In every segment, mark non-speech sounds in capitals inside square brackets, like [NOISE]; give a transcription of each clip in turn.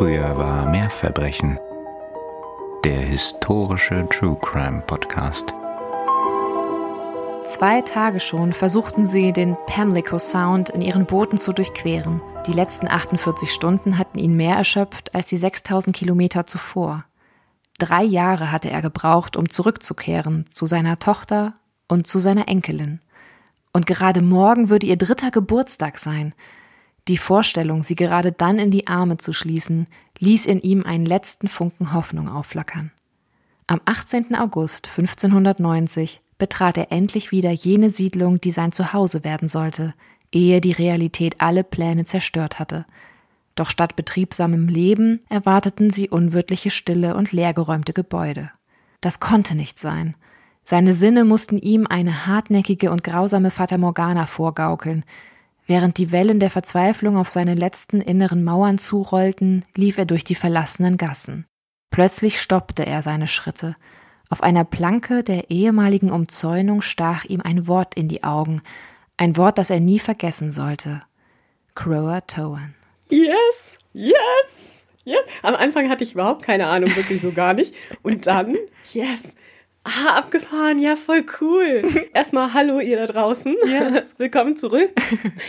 Früher war mehr Verbrechen. Der historische True Crime Podcast. Zwei Tage schon versuchten sie, den Pamlico Sound in ihren Booten zu durchqueren. Die letzten 48 Stunden hatten ihn mehr erschöpft als die 6000 Kilometer zuvor. Drei Jahre hatte er gebraucht, um zurückzukehren zu seiner Tochter und zu seiner Enkelin. Und gerade morgen würde ihr dritter Geburtstag sein. Die Vorstellung, sie gerade dann in die Arme zu schließen, ließ in ihm einen letzten Funken Hoffnung aufflackern. Am 18. August 1590 betrat er endlich wieder jene Siedlung, die sein Zuhause werden sollte, ehe die Realität alle Pläne zerstört hatte. Doch statt betriebsamem Leben erwarteten sie unwirtliche Stille und leergeräumte Gebäude. Das konnte nicht sein. Seine Sinne mussten ihm eine hartnäckige und grausame Fata Morgana vorgaukeln. Während die Wellen der Verzweiflung auf seine letzten inneren Mauern zurollten, lief er durch die verlassenen Gassen. Plötzlich stoppte er seine Schritte. Auf einer Planke der ehemaligen Umzäunung stach ihm ein Wort in die Augen, ein Wort, das er nie vergessen sollte. Crower Towan. Yes, yes, yes. Am Anfang hatte ich überhaupt keine Ahnung, wirklich so gar nicht. Und dann, yes, Ah, abgefahren, ja, voll cool. [LAUGHS] Erstmal hallo ihr da draußen. Yes. [LAUGHS] Willkommen zurück.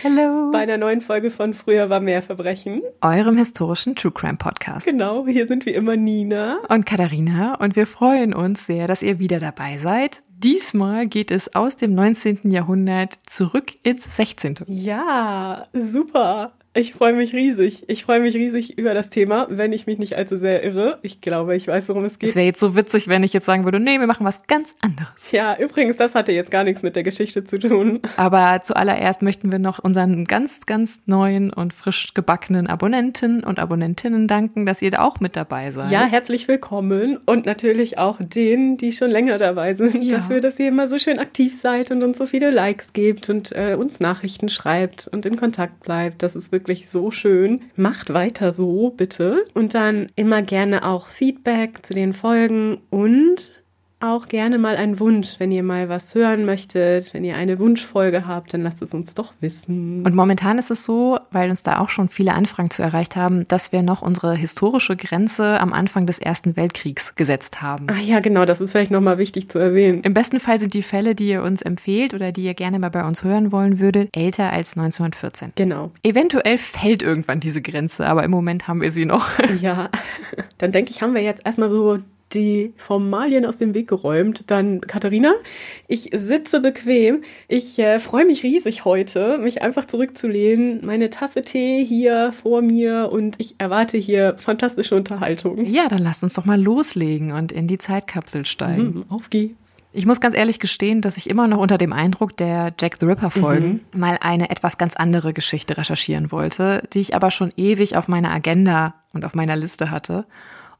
Hello. Bei einer neuen Folge von Früher war mehr Verbrechen. Eurem historischen True Crime Podcast. Genau, hier sind wie immer Nina. Und Katharina und wir freuen uns sehr, dass ihr wieder dabei seid. Diesmal geht es aus dem 19. Jahrhundert zurück ins 16. Ja, super. Ich freue mich riesig. Ich freue mich riesig über das Thema, wenn ich mich nicht allzu sehr irre. Ich glaube, ich weiß, worum es geht. Es wäre jetzt so witzig, wenn ich jetzt sagen würde, nee, wir machen was ganz anderes. Ja, übrigens, das hatte jetzt gar nichts mit der Geschichte zu tun. Aber zuallererst möchten wir noch unseren ganz, ganz neuen und frisch gebackenen Abonnenten und Abonnentinnen danken, dass ihr da auch mit dabei seid. Ja, herzlich willkommen und natürlich auch denen, die schon länger dabei sind, ja. dafür, dass ihr immer so schön aktiv seid und uns so viele Likes gebt und äh, uns Nachrichten schreibt und in Kontakt bleibt. Das ist wirklich wirklich so schön. Macht weiter so, bitte. Und dann immer gerne auch Feedback zu den Folgen und auch gerne mal einen Wunsch, wenn ihr mal was hören möchtet, wenn ihr eine Wunschfolge habt, dann lasst es uns doch wissen. Und momentan ist es so, weil uns da auch schon viele Anfragen zu erreicht haben, dass wir noch unsere historische Grenze am Anfang des Ersten Weltkriegs gesetzt haben. Ah ja, genau, das ist vielleicht nochmal wichtig zu erwähnen. Im besten Fall sind die Fälle, die ihr uns empfehlt oder die ihr gerne mal bei uns hören wollen würdet, älter als 1914. Genau. Eventuell fällt irgendwann diese Grenze, aber im Moment haben wir sie noch. Ja, [LAUGHS] dann denke ich, haben wir jetzt erstmal so die Formalien aus dem Weg geräumt. Dann, Katharina, ich sitze bequem. Ich äh, freue mich riesig heute, mich einfach zurückzulehnen. Meine Tasse Tee hier vor mir und ich erwarte hier fantastische Unterhaltung. Ja, dann lass uns doch mal loslegen und in die Zeitkapsel steigen. Mhm, auf geht's. Ich muss ganz ehrlich gestehen, dass ich immer noch unter dem Eindruck der Jack the Ripper Folgen mhm. mal eine etwas ganz andere Geschichte recherchieren wollte, die ich aber schon ewig auf meiner Agenda und auf meiner Liste hatte.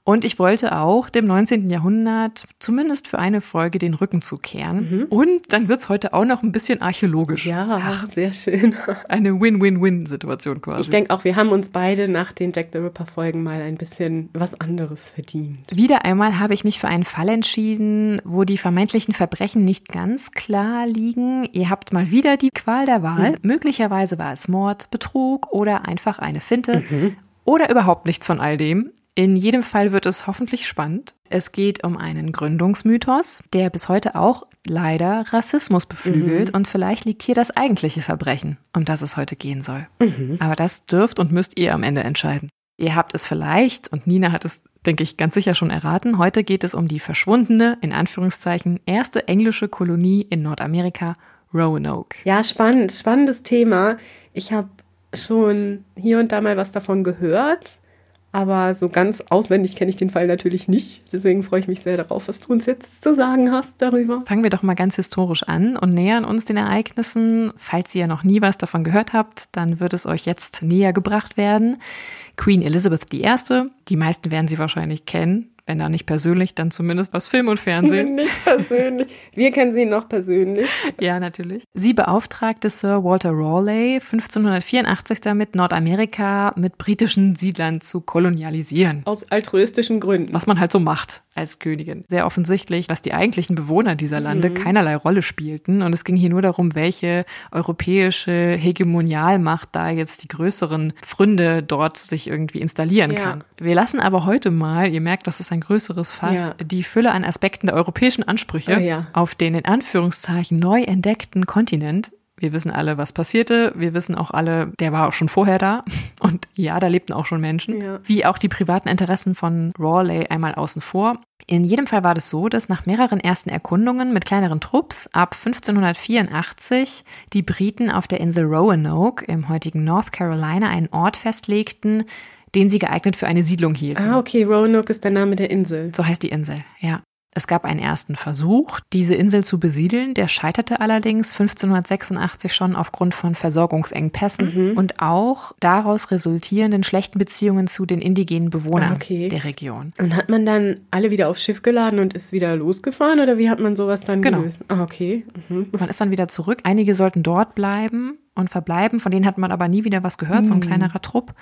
Und ich wollte auch dem 19. Jahrhundert zumindest für eine Folge den Rücken zukehren. Mhm. Und dann wird's heute auch noch ein bisschen archäologisch. Ja, Ach, sehr schön. Eine Win-Win-Win-Situation quasi. Ich denke auch, wir haben uns beide nach den Jack the Ripper-Folgen mal ein bisschen was anderes verdient. Wieder einmal habe ich mich für einen Fall entschieden, wo die vermeintlichen Verbrechen nicht ganz klar liegen. Ihr habt mal wieder die Qual der Wahl. Mhm. Möglicherweise war es Mord, Betrug oder einfach eine Finte. Mhm. Oder überhaupt nichts von all dem. In jedem Fall wird es hoffentlich spannend. Es geht um einen Gründungsmythos, der bis heute auch leider Rassismus beflügelt mhm. und vielleicht liegt hier das eigentliche Verbrechen, um das es heute gehen soll. Mhm. Aber das dürft und müsst ihr am Ende entscheiden. Ihr habt es vielleicht, und Nina hat es, denke ich, ganz sicher schon erraten, heute geht es um die verschwundene, in Anführungszeichen, erste englische Kolonie in Nordamerika, Roanoke. Ja, spannend, spannendes Thema. Ich habe schon hier und da mal was davon gehört aber so ganz auswendig kenne ich den Fall natürlich nicht. Deswegen freue ich mich sehr darauf, was du uns jetzt zu sagen hast darüber. Fangen wir doch mal ganz historisch an und nähern uns den Ereignissen. Falls ihr noch nie was davon gehört habt, dann wird es euch jetzt näher gebracht werden. Queen Elizabeth I., die meisten werden sie wahrscheinlich kennen, Wenn da nicht persönlich, dann zumindest aus Film und Fernsehen. [LAUGHS] nicht persönlich. Wir kennen sie noch persönlich. [LAUGHS] Ja, natürlich. Sie beauftragte Sir Walter Raleigh 1584 damit, Nordamerika mit britischen Siedlern zu kolonialisieren. Aus altruistischen Gründen. Was man halt so macht als Königin. Sehr offensichtlich, dass die eigentlichen Bewohner dieser Lande mhm. keinerlei Rolle spielten. Und es ging hier nur darum, welche europäische Hegemonialmacht da jetzt die größeren Pfründe dort sich irgendwie installieren ja. kann. Wir lassen aber heute mal, ihr merkt, das ist ein größeres Fass, ja. die Fülle an Aspekten der europäischen Ansprüche oh ja. auf den in Anführungszeichen neu entdeckten Kontinent wir wissen alle, was passierte. Wir wissen auch alle, der war auch schon vorher da. [LAUGHS] Und ja, da lebten auch schon Menschen. Ja. Wie auch die privaten Interessen von Raleigh einmal außen vor. In jedem Fall war das so, dass nach mehreren ersten Erkundungen mit kleineren Trupps ab 1584 die Briten auf der Insel Roanoke im heutigen North Carolina einen Ort festlegten, den sie geeignet für eine Siedlung hielten. Ah, okay, Roanoke ist der Name der Insel. So heißt die Insel, ja. Es gab einen ersten Versuch, diese Insel zu besiedeln. Der scheiterte allerdings 1586 schon aufgrund von Versorgungsengpässen mhm. und auch daraus resultierenden schlechten Beziehungen zu den indigenen Bewohnern ah, okay. der Region. Und hat man dann alle wieder aufs Schiff geladen und ist wieder losgefahren oder wie hat man sowas dann genau. gelöst? Ah, okay. Mhm. Man ist dann wieder zurück. Einige sollten dort bleiben und verbleiben, von denen hat man aber nie wieder was gehört, mhm. so ein mhm. kleinerer Trupp.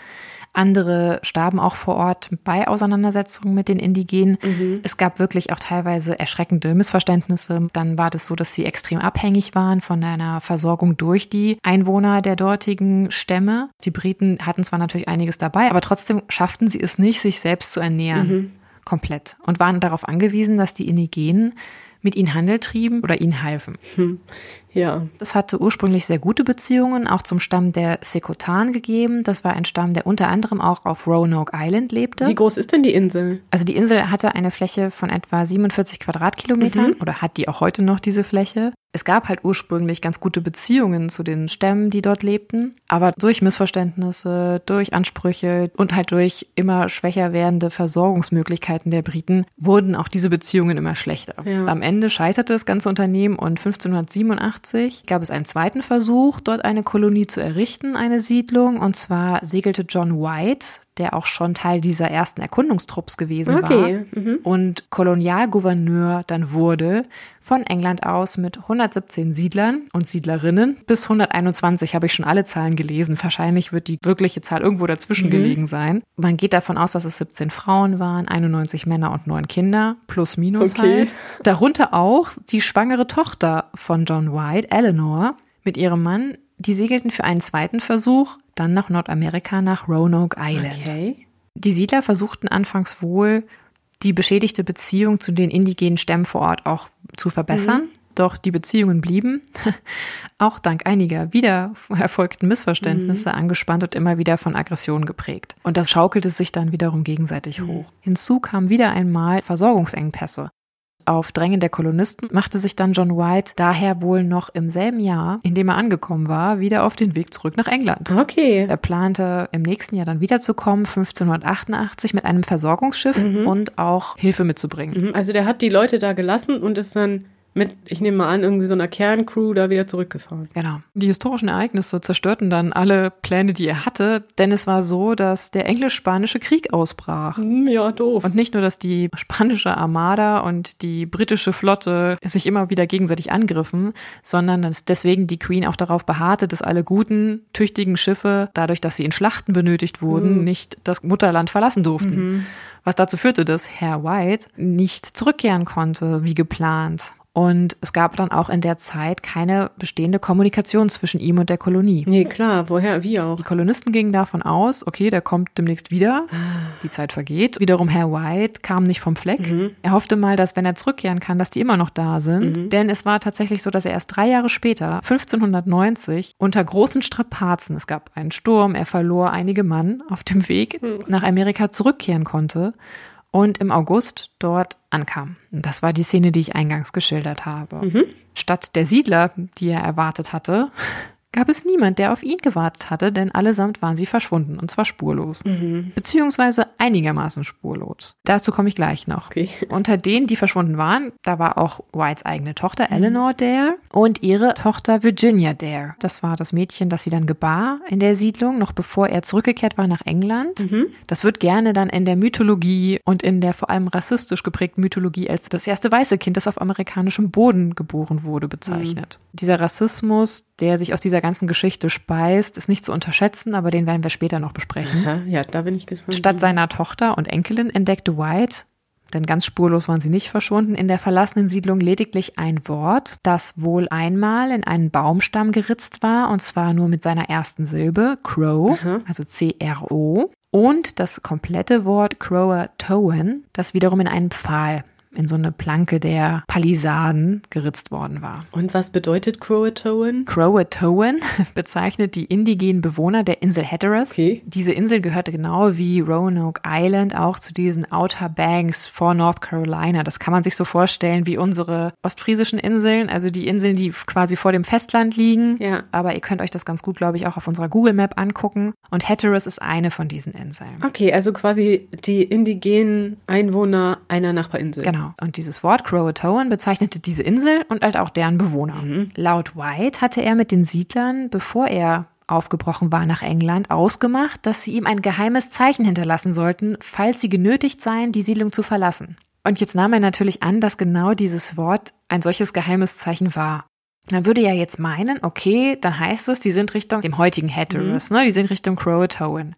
Andere starben auch vor Ort bei Auseinandersetzungen mit den Indigenen. Mhm. Es gab wirklich auch teilweise erschreckende Missverständnisse. Dann war das so, dass sie extrem abhängig waren von einer Versorgung durch die Einwohner der dortigen Stämme. Die Briten hatten zwar natürlich einiges dabei, aber trotzdem schafften sie es nicht, sich selbst zu ernähren. Mhm. Komplett. Und waren darauf angewiesen, dass die Indigenen mit ihnen Handel trieben oder ihnen halfen. Hm. Ja. Das hatte ursprünglich sehr gute Beziehungen auch zum Stamm der Sekotan gegeben. Das war ein Stamm, der unter anderem auch auf Roanoke Island lebte. Wie groß ist denn die Insel? Also die Insel hatte eine Fläche von etwa 47 Quadratkilometern mhm. oder hat die auch heute noch diese Fläche. Es gab halt ursprünglich ganz gute Beziehungen zu den Stämmen, die dort lebten, aber durch Missverständnisse, durch Ansprüche und halt durch immer schwächer werdende Versorgungsmöglichkeiten der Briten wurden auch diese Beziehungen immer schlechter. Ja. Am Ende scheiterte das ganze Unternehmen und 1587 gab es einen zweiten Versuch, dort eine Kolonie zu errichten, eine Siedlung, und zwar segelte John White, der auch schon Teil dieser ersten Erkundungstrupps gewesen okay. war mhm. und Kolonialgouverneur dann wurde von England aus mit 117 Siedlern und Siedlerinnen bis 121 habe ich schon alle Zahlen gelesen. Wahrscheinlich wird die wirkliche Zahl irgendwo dazwischen mhm. gelegen sein. Man geht davon aus, dass es 17 Frauen waren, 91 Männer und 9 Kinder, plus minus okay. halt. Darunter auch die schwangere Tochter von John White, Eleanor, mit ihrem Mann die segelten für einen zweiten Versuch dann nach Nordamerika nach Roanoke Island. Okay. Die Siedler versuchten anfangs wohl, die beschädigte Beziehung zu den indigenen Stämmen vor Ort auch zu verbessern. Mhm. Doch die Beziehungen blieben, [LAUGHS] auch dank einiger wieder erfolgten Missverständnisse, mhm. angespannt und immer wieder von Aggressionen geprägt. Und das schaukelte sich dann wiederum gegenseitig mhm. hoch. Hinzu kamen wieder einmal Versorgungsengpässe. Auf Drängen der Kolonisten machte sich dann John White daher wohl noch im selben Jahr, in dem er angekommen war, wieder auf den Weg zurück nach England. Okay. Er plante im nächsten Jahr dann wiederzukommen, 1588, mit einem Versorgungsschiff mhm. und auch Hilfe mitzubringen. Mhm. Also der hat die Leute da gelassen und ist dann mit, ich nehme mal an, irgendwie so einer Kerncrew da wieder zurückgefahren. Genau. Die historischen Ereignisse zerstörten dann alle Pläne, die er hatte, denn es war so, dass der englisch-spanische Krieg ausbrach. Hm, ja, doof. Und nicht nur, dass die spanische Armada und die britische Flotte sich immer wieder gegenseitig angriffen, sondern dass deswegen die Queen auch darauf beharrte, dass alle guten, tüchtigen Schiffe, dadurch, dass sie in Schlachten benötigt wurden, mhm. nicht das Mutterland verlassen durften. Mhm. Was dazu führte, dass Herr White nicht zurückkehren konnte, wie geplant. Und es gab dann auch in der Zeit keine bestehende Kommunikation zwischen ihm und der Kolonie. Nee, klar, woher, wie auch. Die Kolonisten gingen davon aus, okay, der kommt demnächst wieder. Die Zeit vergeht. Wiederum Herr White kam nicht vom Fleck. Mhm. Er hoffte mal, dass wenn er zurückkehren kann, dass die immer noch da sind. Mhm. Denn es war tatsächlich so, dass er erst drei Jahre später, 1590, unter großen Strapazen, es gab einen Sturm, er verlor einige Mann auf dem Weg mhm. nach Amerika zurückkehren konnte und im August dort ankam. Das war die Szene, die ich eingangs geschildert habe. Mhm. Statt der Siedler, die er erwartet hatte, gab es niemand, der auf ihn gewartet hatte, denn allesamt waren sie verschwunden und zwar spurlos. Mhm. Beziehungsweise einigermaßen spurlos. Dazu komme ich gleich noch. Okay. [LAUGHS] Unter denen, die verschwunden waren, da war auch Whites eigene Tochter mhm. Eleanor Dare und ihre Tochter Virginia Dare. Das war das Mädchen, das sie dann gebar in der Siedlung, noch bevor er zurückgekehrt war nach England. Mhm. Das wird gerne dann in der Mythologie und in der vor allem rassistisch geprägten Mythologie als das erste weiße Kind, das auf amerikanischem Boden geboren wurde, bezeichnet. Dieser Rassismus, der sich aus dieser ganzen Geschichte speist, ist nicht zu unterschätzen, aber den werden wir später noch besprechen. Aha, ja, da bin ich gespannt. Statt seiner Tochter und Enkelin entdeckte White, denn ganz spurlos waren sie nicht verschwunden, in der verlassenen Siedlung lediglich ein Wort, das wohl einmal in einen Baumstamm geritzt war, und zwar nur mit seiner ersten Silbe, Crow, Aha. also C-R-O, und das komplette Wort Croatoan, das wiederum in einen Pfahl in so eine Planke der Palisaden geritzt worden war. Und was bedeutet Croatoan? Croatoan [LAUGHS] bezeichnet die indigenen Bewohner der Insel Hatteras. Okay. Diese Insel gehörte genau wie Roanoke Island auch zu diesen Outer Banks vor North Carolina. Das kann man sich so vorstellen wie unsere ostfriesischen Inseln, also die Inseln, die quasi vor dem Festland liegen. Ja. Aber ihr könnt euch das ganz gut, glaube ich, auch auf unserer Google Map angucken. Und Hatteras ist eine von diesen Inseln. Okay, also quasi die indigenen Einwohner einer Nachbarinsel. Genau. Genau. Und dieses Wort Croatoan bezeichnete diese Insel und halt auch deren Bewohner. Mhm. Laut White hatte er mit den Siedlern, bevor er aufgebrochen war nach England, ausgemacht, dass sie ihm ein geheimes Zeichen hinterlassen sollten, falls sie genötigt seien, die Siedlung zu verlassen. Und jetzt nahm er natürlich an, dass genau dieses Wort ein solches geheimes Zeichen war. Man würde ja jetzt meinen, okay, dann heißt es, die sind Richtung dem heutigen Hatteras, mhm. ne? Die sind Richtung Croatoan.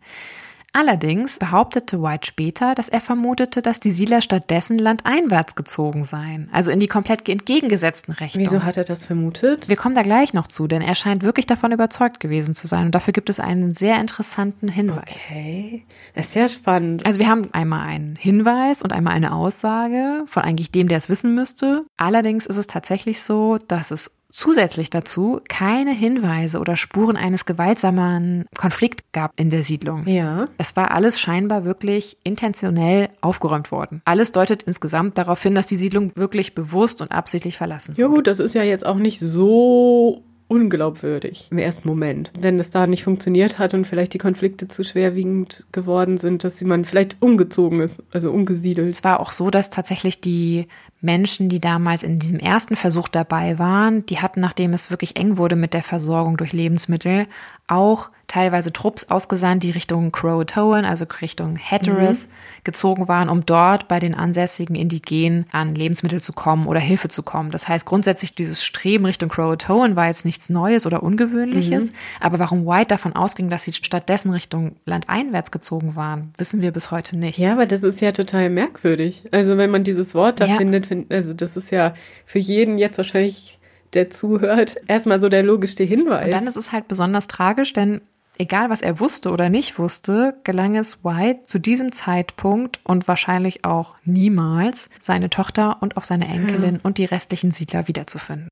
Allerdings behauptete White später, dass er vermutete, dass die Siedler stattdessen landeinwärts gezogen seien, also in die komplett entgegengesetzten Richtungen. Wieso hat er das vermutet? Wir kommen da gleich noch zu, denn er scheint wirklich davon überzeugt gewesen zu sein und dafür gibt es einen sehr interessanten Hinweis. Okay, das ist sehr spannend. Also wir haben einmal einen Hinweis und einmal eine Aussage von eigentlich dem, der es wissen müsste. Allerdings ist es tatsächlich so, dass es zusätzlich dazu keine Hinweise oder Spuren eines gewaltsamen Konflikts gab in der Siedlung. Ja. Es war alles scheinbar wirklich intentionell aufgeräumt worden. Alles deutet insgesamt darauf hin, dass die Siedlung wirklich bewusst und absichtlich verlassen wurde. Ja gut, das ist ja jetzt auch nicht so unglaubwürdig im ersten Moment. Wenn es da nicht funktioniert hat und vielleicht die Konflikte zu schwerwiegend geworden sind, dass man vielleicht umgezogen ist, also umgesiedelt. Es war auch so, dass tatsächlich die Menschen, die damals in diesem ersten Versuch dabei waren, die hatten, nachdem es wirklich eng wurde mit der Versorgung durch Lebensmittel, auch teilweise Trupps ausgesandt, die Richtung Croatoan, also Richtung Hatteras, mhm. gezogen waren, um dort bei den ansässigen Indigenen an Lebensmittel zu kommen oder Hilfe zu kommen. Das heißt, grundsätzlich dieses Streben Richtung Croatoan war jetzt nichts Neues oder Ungewöhnliches. Mhm. Aber warum White davon ausging, dass sie stattdessen Richtung landeinwärts gezogen waren, wissen wir bis heute nicht. Ja, aber das ist ja total merkwürdig. Also wenn man dieses Wort da ja. findet, find, also das ist ja für jeden jetzt wahrscheinlich der zuhört, erstmal so der logischste Hinweis. Und dann ist es halt besonders tragisch, denn egal was er wusste oder nicht wusste, gelang es White zu diesem Zeitpunkt und wahrscheinlich auch niemals, seine Tochter und auch seine Enkelin ja. und die restlichen Siedler wiederzufinden.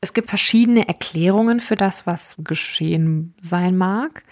Es gibt verschiedene Erklärungen für das, was geschehen sein mag.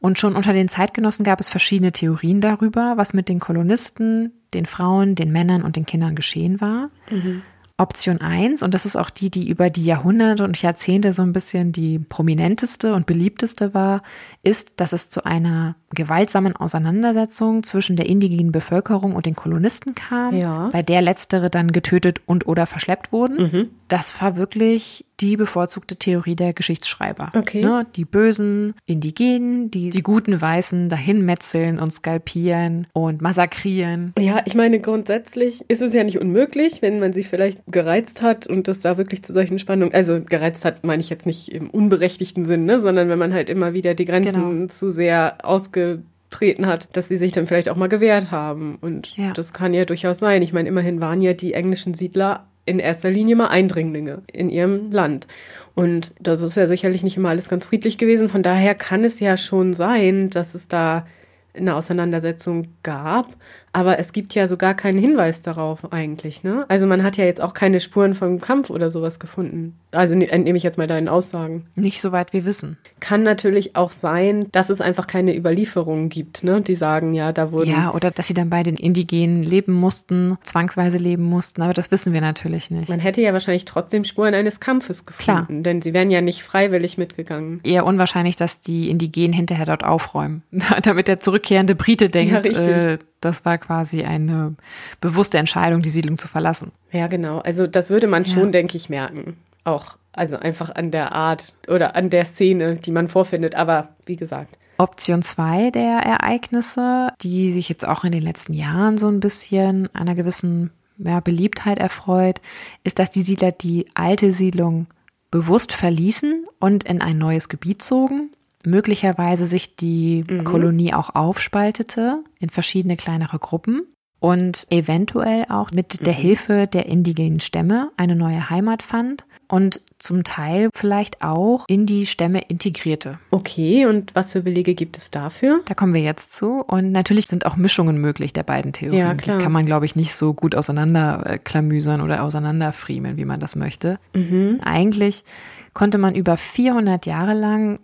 Und schon unter den Zeitgenossen gab es verschiedene Theorien darüber, was mit den Kolonisten, den Frauen, den Männern und den Kindern geschehen war. Mhm. Option 1, und das ist auch die, die über die Jahrhunderte und Jahrzehnte so ein bisschen die prominenteste und beliebteste war, ist, dass es zu einer gewaltsamen Auseinandersetzung zwischen der indigenen Bevölkerung und den Kolonisten kam, ja. bei der letztere dann getötet und oder verschleppt wurden. Mhm. Das war wirklich die bevorzugte Theorie der Geschichtsschreiber. Okay. Ne, die bösen Indigenen, die die guten Weißen dahin metzeln und skalpieren und massakrieren. Ja, ich meine, grundsätzlich ist es ja nicht unmöglich, wenn man sie vielleicht gereizt hat und das da wirklich zu solchen Spannungen, also gereizt hat, meine ich jetzt nicht im unberechtigten Sinn, ne, sondern wenn man halt immer wieder die Grenzen genau. zu sehr ausgetreten hat, dass sie sich dann vielleicht auch mal gewehrt haben. Und ja. das kann ja durchaus sein. Ich meine, immerhin waren ja die englischen Siedler in erster Linie mal Eindringlinge in ihrem Land. Und das ist ja sicherlich nicht immer alles ganz friedlich gewesen. Von daher kann es ja schon sein, dass es da eine Auseinandersetzung gab. Aber es gibt ja sogar keinen Hinweis darauf eigentlich. Ne? Also man hat ja jetzt auch keine Spuren vom Kampf oder sowas gefunden. Also ne, entnehme ich jetzt mal deinen Aussagen. Nicht soweit wir wissen. Kann natürlich auch sein, dass es einfach keine Überlieferungen gibt, ne? die sagen, ja, da wurden... Ja, oder dass sie dann bei den Indigenen leben mussten, zwangsweise leben mussten. Aber das wissen wir natürlich nicht. Man hätte ja wahrscheinlich trotzdem Spuren eines Kampfes gefunden. Klar. Denn sie wären ja nicht freiwillig mitgegangen. Eher unwahrscheinlich, dass die Indigenen hinterher dort aufräumen. [LAUGHS] Damit der zurückkehrende Brite denkt, ja, äh, das war quasi eine bewusste Entscheidung, die Siedlung zu verlassen. Ja, genau. Also das würde man ja. schon, denke ich, merken. Auch, also einfach an der Art oder an der Szene, die man vorfindet. Aber wie gesagt. Option 2 der Ereignisse, die sich jetzt auch in den letzten Jahren so ein bisschen einer gewissen ja, Beliebtheit erfreut, ist, dass die Siedler die alte Siedlung bewusst verließen und in ein neues Gebiet zogen möglicherweise sich die mhm. Kolonie auch aufspaltete in verschiedene kleinere Gruppen und eventuell auch mit der mhm. Hilfe der indigenen Stämme eine neue Heimat fand und zum Teil vielleicht auch in die Stämme integrierte. Okay, und was für Belege gibt es dafür? Da kommen wir jetzt zu. Und natürlich sind auch Mischungen möglich der beiden Theorien. Ja, klar. Die kann man, glaube ich, nicht so gut auseinanderklamüsern oder auseinanderfriemeln, wie man das möchte. Mhm. Eigentlich konnte man über 400 Jahre lang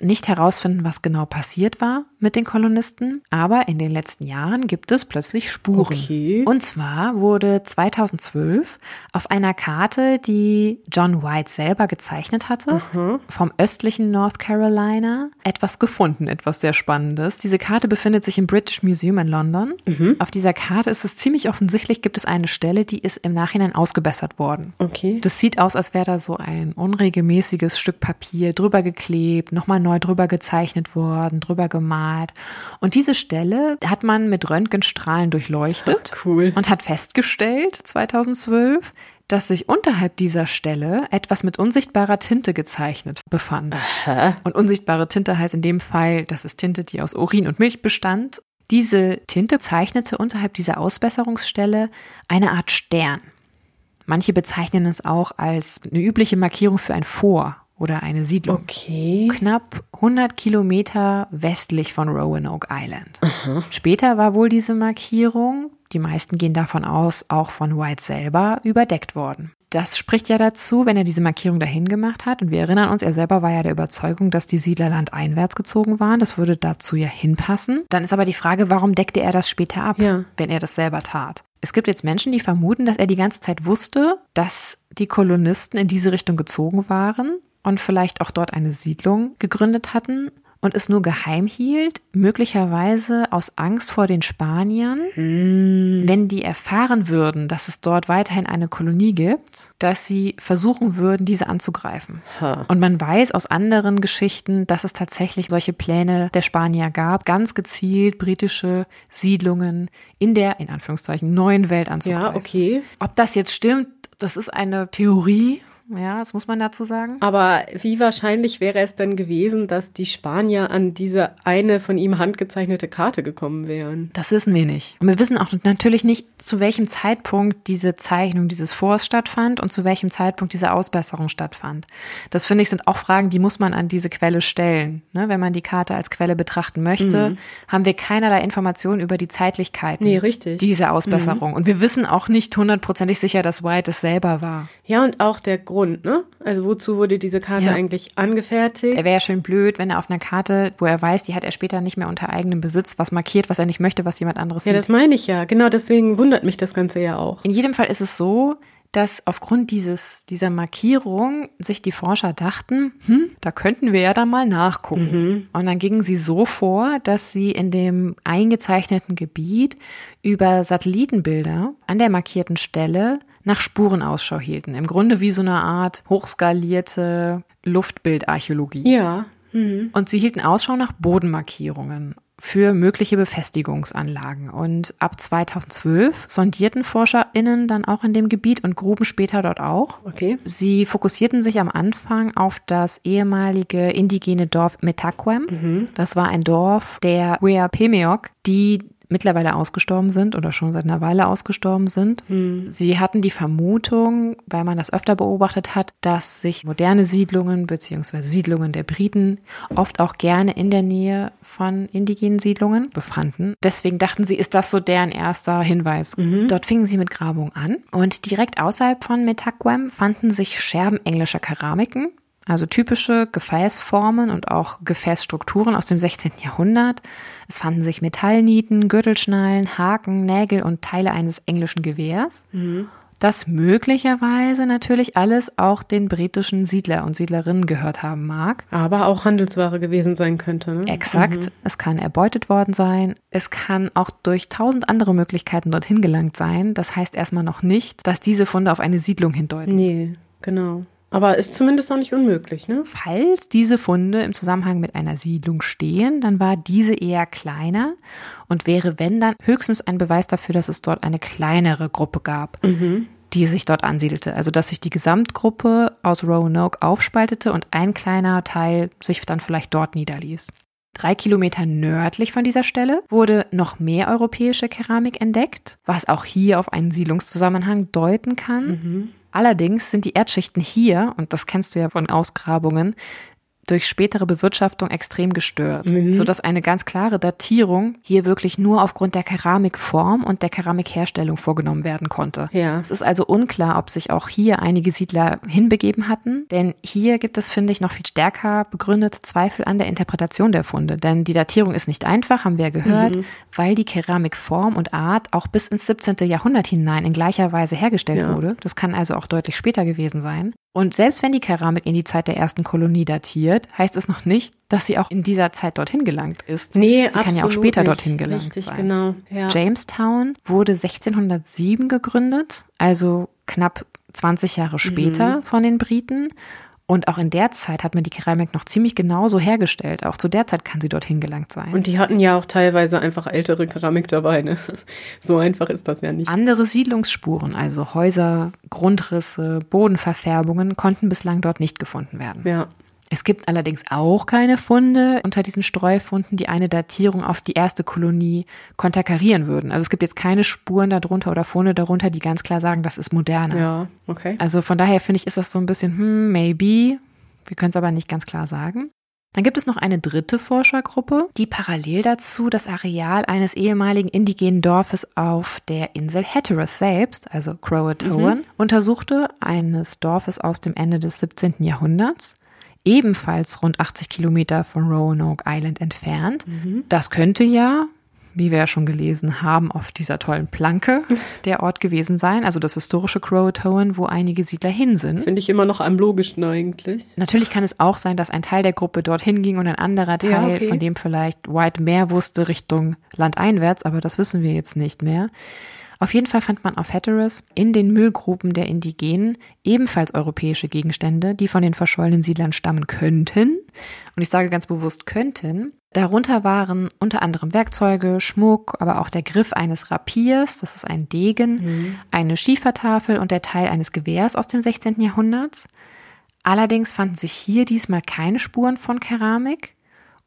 nicht herausfinden, was genau passiert war mit den Kolonisten, aber in den letzten Jahren gibt es plötzlich Spuren. Okay. Und zwar wurde 2012 auf einer Karte, die John White selber gezeichnet hatte, mhm. vom östlichen North Carolina, etwas gefunden, etwas sehr Spannendes. Diese Karte befindet sich im British Museum in London. Mhm. Auf dieser Karte ist es ziemlich offensichtlich, gibt es eine Stelle, die ist im Nachhinein ausgebessert worden. Okay. Das sieht aus, als wäre da so ein unregelmäßiges Stück Papier drüber geklebt, nochmal neu drüber gezeichnet worden, drüber gemalt. Und diese Stelle hat man mit Röntgenstrahlen durchleuchtet [LAUGHS] cool. und hat festgestellt, 2012, dass sich unterhalb dieser Stelle etwas mit unsichtbarer Tinte gezeichnet befand. Aha. Und unsichtbare Tinte heißt in dem Fall, das ist Tinte, die aus Urin und Milch bestand. Diese Tinte zeichnete unterhalb dieser Ausbesserungsstelle eine Art Stern. Manche bezeichnen es auch als eine übliche Markierung für ein Vor oder eine Siedlung. Okay. Knapp 100 Kilometer westlich von Roanoke Island. Aha. Später war wohl diese Markierung, die meisten gehen davon aus, auch von White selber überdeckt worden. Das spricht ja dazu, wenn er diese Markierung dahin gemacht hat. Und wir erinnern uns, er selber war ja der Überzeugung, dass die Siedler landeinwärts gezogen waren. Das würde dazu ja hinpassen. Dann ist aber die Frage, warum deckte er das später ab, ja. wenn er das selber tat? Es gibt jetzt Menschen, die vermuten, dass er die ganze Zeit wusste, dass die Kolonisten in diese Richtung gezogen waren und vielleicht auch dort eine Siedlung gegründet hatten und es nur geheim hielt, möglicherweise aus Angst vor den Spaniern, hm. wenn die erfahren würden, dass es dort weiterhin eine Kolonie gibt, dass sie versuchen würden, diese anzugreifen. Ha. Und man weiß aus anderen Geschichten, dass es tatsächlich solche Pläne der Spanier gab, ganz gezielt britische Siedlungen in der, in Anführungszeichen, neuen Welt anzugreifen. Ja, okay. Ob das jetzt stimmt, das ist eine Theorie, ja, das muss man dazu sagen. Aber wie wahrscheinlich wäre es denn gewesen, dass die Spanier an diese eine von ihm handgezeichnete Karte gekommen wären? Das wissen wir nicht. Und wir wissen auch natürlich nicht, zu welchem Zeitpunkt diese Zeichnung dieses Forts stattfand und zu welchem Zeitpunkt diese Ausbesserung stattfand. Das finde ich sind auch Fragen, die muss man an diese Quelle stellen. Ne? Wenn man die Karte als Quelle betrachten möchte, mhm. haben wir keinerlei Informationen über die Zeitlichkeiten nee, dieser Ausbesserung. Mhm. Und wir wissen auch nicht hundertprozentig sicher, dass White es selber war. Ja, und auch der Grund, ne? Also wozu wurde diese Karte ja. eigentlich angefertigt? Er wäre ja schön blöd, wenn er auf einer Karte, wo er weiß, die hat er später nicht mehr unter eigenem Besitz, was markiert, was er nicht möchte, was jemand anderes ja, sieht. Ja, das meine ich ja. Genau deswegen wundert mich das Ganze ja auch. In jedem Fall ist es so, dass aufgrund dieses, dieser Markierung sich die Forscher dachten, hm, da könnten wir ja dann mal nachgucken. Mhm. Und dann gingen sie so vor, dass sie in dem eingezeichneten Gebiet über Satellitenbilder an der markierten Stelle nach Spuren Ausschau hielten. Im Grunde wie so eine Art hochskalierte Luftbildarchäologie. Ja. Mhm. Und sie hielten Ausschau nach Bodenmarkierungen für mögliche Befestigungsanlagen. Und ab 2012 sondierten ForscherInnen dann auch in dem Gebiet und gruben später dort auch. Okay. Sie fokussierten sich am Anfang auf das ehemalige indigene Dorf Metaquem. Mhm. Das war ein Dorf der Weapemeok, die mittlerweile ausgestorben sind oder schon seit einer Weile ausgestorben sind. Hm. Sie hatten die Vermutung, weil man das öfter beobachtet hat, dass sich moderne Siedlungen bzw. Siedlungen der Briten oft auch gerne in der Nähe von indigenen Siedlungen befanden. Deswegen dachten sie, ist das so deren erster Hinweis. Mhm. Dort fingen sie mit Grabung an und direkt außerhalb von Metaquem fanden sich Scherben englischer Keramiken, also typische Gefäßformen und auch Gefäßstrukturen aus dem 16. Jahrhundert. Es fanden sich Metallnieten, Gürtelschnallen, Haken, Nägel und Teile eines englischen Gewehrs. Mhm. Das möglicherweise natürlich alles auch den britischen Siedler und Siedlerinnen gehört haben mag. Aber auch Handelsware gewesen sein könnte. Ne? Exakt. Mhm. Es kann erbeutet worden sein. Es kann auch durch tausend andere Möglichkeiten dorthin gelangt sein. Das heißt erstmal noch nicht, dass diese Funde auf eine Siedlung hindeuten. Nee, genau. Aber ist zumindest auch nicht unmöglich, ne? Falls diese Funde im Zusammenhang mit einer Siedlung stehen, dann war diese eher kleiner und wäre, wenn dann, höchstens ein Beweis dafür, dass es dort eine kleinere Gruppe gab. Mhm. die sich dort ansiedelte. Also dass sich die Gesamtgruppe aus Roanoke aufspaltete und ein kleiner Teil sich dann vielleicht dort niederließ. Drei Kilometer nördlich von dieser Stelle wurde noch mehr europäische Keramik entdeckt, was auch hier auf einen Siedlungszusammenhang deuten kann. Mhm. Allerdings sind die Erdschichten hier, und das kennst du ja von Ausgrabungen, durch spätere Bewirtschaftung extrem gestört, mhm. sodass eine ganz klare Datierung hier wirklich nur aufgrund der Keramikform und der Keramikherstellung vorgenommen werden konnte. Ja. Es ist also unklar, ob sich auch hier einige Siedler hinbegeben hatten, denn hier gibt es, finde ich, noch viel stärker begründete Zweifel an der Interpretation der Funde, denn die Datierung ist nicht einfach, haben wir ja gehört, mhm. weil die Keramikform und Art auch bis ins 17. Jahrhundert hinein in gleicher Weise hergestellt ja. wurde. Das kann also auch deutlich später gewesen sein. Und selbst wenn die Keramik in die Zeit der ersten Kolonie datiert, heißt es noch nicht, dass sie auch in dieser Zeit dorthin gelangt ist. Nee, sie kann ja auch später nicht. dorthin gelangt Richtig, sein. genau. Ja. Jamestown wurde 1607 gegründet, also knapp 20 Jahre später mhm. von den Briten und auch in der Zeit hat man die Keramik noch ziemlich genauso hergestellt. Auch zu der Zeit kann sie dorthin gelangt sein. Und die hatten ja auch teilweise einfach ältere Keramik dabei. Ne? [LAUGHS] So einfach ist das ja nicht. Andere Siedlungsspuren, also Häuser, Grundrisse, Bodenverfärbungen, konnten bislang dort nicht gefunden werden. Ja. Es gibt allerdings auch keine Funde unter diesen Streufunden, die eine Datierung auf die erste Kolonie konterkarieren würden. Also es gibt jetzt keine Spuren darunter oder Funde darunter, die ganz klar sagen, das ist moderner. Ja, okay. Also von daher finde ich, ist das so ein bisschen, hm, maybe. Wir können es aber nicht ganz klar sagen. Dann gibt es noch eine dritte Forschergruppe, die parallel dazu das Areal eines ehemaligen indigenen Dorfes auf der Insel Hatteras selbst, also Croatoan, mhm. untersuchte, eines Dorfes aus dem Ende des 17. Jahrhunderts ebenfalls rund 80 Kilometer von Roanoke Island entfernt. Mhm. Das könnte ja, wie wir ja schon gelesen haben, auf dieser tollen Planke [LAUGHS] der Ort gewesen sein, also das historische Croatoan, wo einige Siedler hin sind. Finde ich immer noch am logischsten eigentlich. Natürlich kann es auch sein, dass ein Teil der Gruppe dorthin ging und ein anderer Teil, ja, okay. von dem vielleicht White mehr wusste, Richtung landeinwärts, aber das wissen wir jetzt nicht mehr. Auf jeden Fall fand man auf Hatteras in den Müllgruben der Indigenen ebenfalls europäische Gegenstände, die von den verschollenen Siedlern stammen könnten. Und ich sage ganz bewusst könnten. Darunter waren unter anderem Werkzeuge, Schmuck, aber auch der Griff eines Rapiers, das ist ein Degen, mhm. eine Schiefertafel und der Teil eines Gewehrs aus dem 16. Jahrhundert. Allerdings fanden sich hier diesmal keine Spuren von Keramik.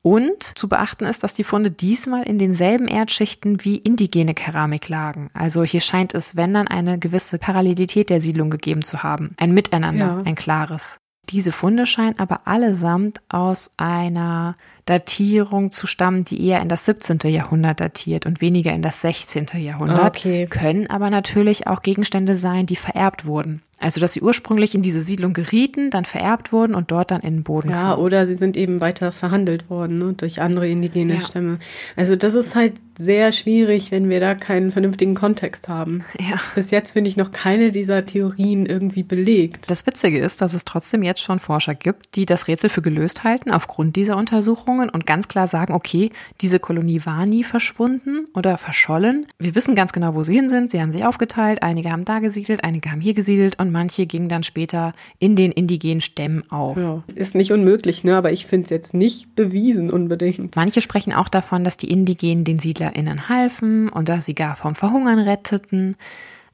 Und zu beachten ist, dass die Funde diesmal in denselben Erdschichten wie indigene Keramik lagen. Also hier scheint es, wenn dann, eine gewisse Parallelität der Siedlung gegeben zu haben. Ein Miteinander, ja. ein klares. Diese Funde scheinen aber allesamt aus einer Datierung zu stammen, die eher in das 17. Jahrhundert datiert und weniger in das 16. Jahrhundert, okay. können aber natürlich auch Gegenstände sein, die vererbt wurden. Also, dass sie ursprünglich in diese Siedlung gerieten, dann vererbt wurden und dort dann in den Boden ja, kamen. oder sie sind eben weiter verhandelt worden ne, durch andere indigene ja. Stämme. Also, das ist halt sehr schwierig, wenn wir da keinen vernünftigen Kontext haben. Ja. Bis jetzt finde ich noch keine dieser Theorien irgendwie belegt. Das Witzige ist, dass es trotzdem jetzt schon Forscher gibt, die das Rätsel für gelöst halten aufgrund dieser Untersuchungen und ganz klar sagen, okay, diese Kolonie war nie verschwunden oder verschollen. Wir wissen ganz genau, wo sie hin sind. Sie haben sich aufgeteilt. Einige haben da gesiedelt, einige haben hier gesiedelt und manche gingen dann später in den indigenen Stämmen auf. Ja, ist nicht unmöglich, ne? aber ich finde es jetzt nicht bewiesen unbedingt. Manche sprechen auch davon, dass die Indigenen den SiedlerInnen halfen und dass sie gar vom Verhungern retteten.